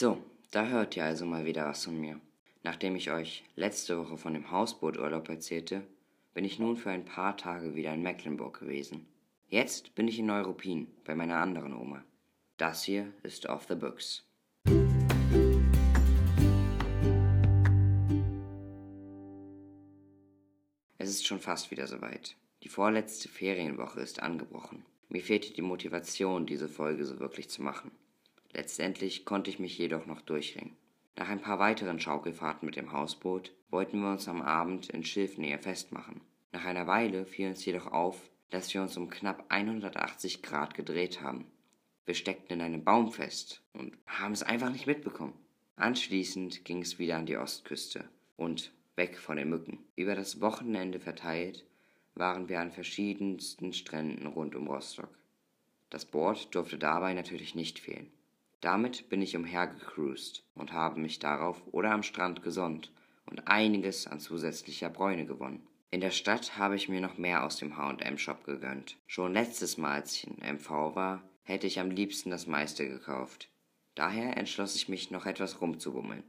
So, da hört ihr also mal wieder was von mir. Nachdem ich euch letzte Woche von dem Hausbooturlaub erzählte, bin ich nun für ein paar Tage wieder in Mecklenburg gewesen. Jetzt bin ich in Neuruppin bei meiner anderen Oma. Das hier ist Off the Books. Es ist schon fast wieder soweit. Die vorletzte Ferienwoche ist angebrochen. Mir fehlte die Motivation, diese Folge so wirklich zu machen. Letztendlich konnte ich mich jedoch noch durchringen. Nach ein paar weiteren Schaukelfahrten mit dem Hausboot wollten wir uns am Abend in Schilfnähe festmachen. Nach einer Weile fiel uns jedoch auf, dass wir uns um knapp 180 Grad gedreht haben. Wir steckten in einem Baum fest und haben es einfach nicht mitbekommen. Anschließend ging es wieder an die Ostküste und weg von den Mücken. Über das Wochenende verteilt waren wir an verschiedensten Stränden rund um Rostock. Das Board durfte dabei natürlich nicht fehlen. Damit bin ich umhergecruised und habe mich darauf oder am Strand gesonnt und einiges an zusätzlicher Bräune gewonnen. In der Stadt habe ich mir noch mehr aus dem H&M-Shop gegönnt. Schon letztes Mal, als ich in MV war, hätte ich am liebsten das meiste gekauft. Daher entschloss ich mich, noch etwas rumzubummeln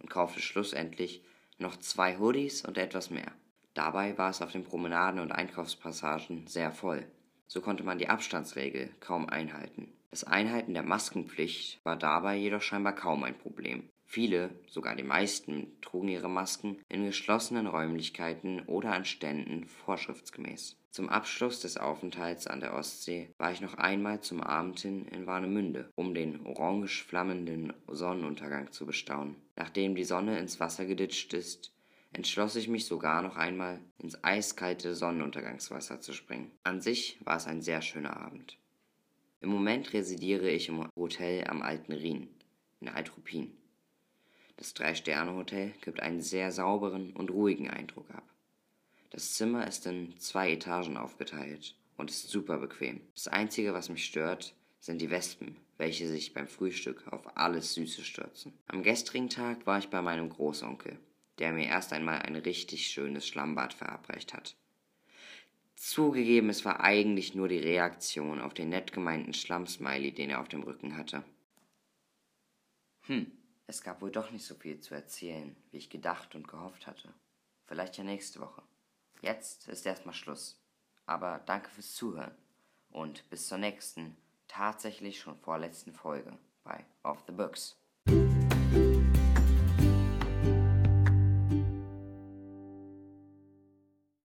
und kaufte schlussendlich noch zwei Hoodies und etwas mehr. Dabei war es auf den Promenaden und Einkaufspassagen sehr voll. So konnte man die Abstandsregel kaum einhalten. Das Einhalten der Maskenpflicht war dabei jedoch scheinbar kaum ein Problem. Viele, sogar die meisten, trugen ihre Masken in geschlossenen Räumlichkeiten oder an Ständen vorschriftsgemäß. Zum Abschluss des Aufenthalts an der Ostsee war ich noch einmal zum Abend hin in Warnemünde, um den orange flammenden Sonnenuntergang zu bestaunen. Nachdem die Sonne ins Wasser geditscht ist, entschloss ich mich sogar noch einmal ins eiskalte Sonnenuntergangswasser zu springen. An sich war es ein sehr schöner Abend. Im Moment residiere ich im Hotel am Alten Rhin in Altruppin. Das Drei-Sterne-Hotel gibt einen sehr sauberen und ruhigen Eindruck ab. Das Zimmer ist in zwei Etagen aufgeteilt und ist super bequem. Das Einzige, was mich stört, sind die Wespen, welche sich beim Frühstück auf alles Süße stürzen. Am gestrigen Tag war ich bei meinem Großonkel, der mir erst einmal ein richtig schönes Schlammbad verabreicht hat. Zugegeben, es war eigentlich nur die Reaktion auf den nett gemeinten Schlammsmiley, den er auf dem Rücken hatte. Hm, es gab wohl doch nicht so viel zu erzählen, wie ich gedacht und gehofft hatte. Vielleicht ja nächste Woche. Jetzt ist erstmal Schluss. Aber danke fürs Zuhören und bis zur nächsten, tatsächlich schon vorletzten Folge bei Off the Books.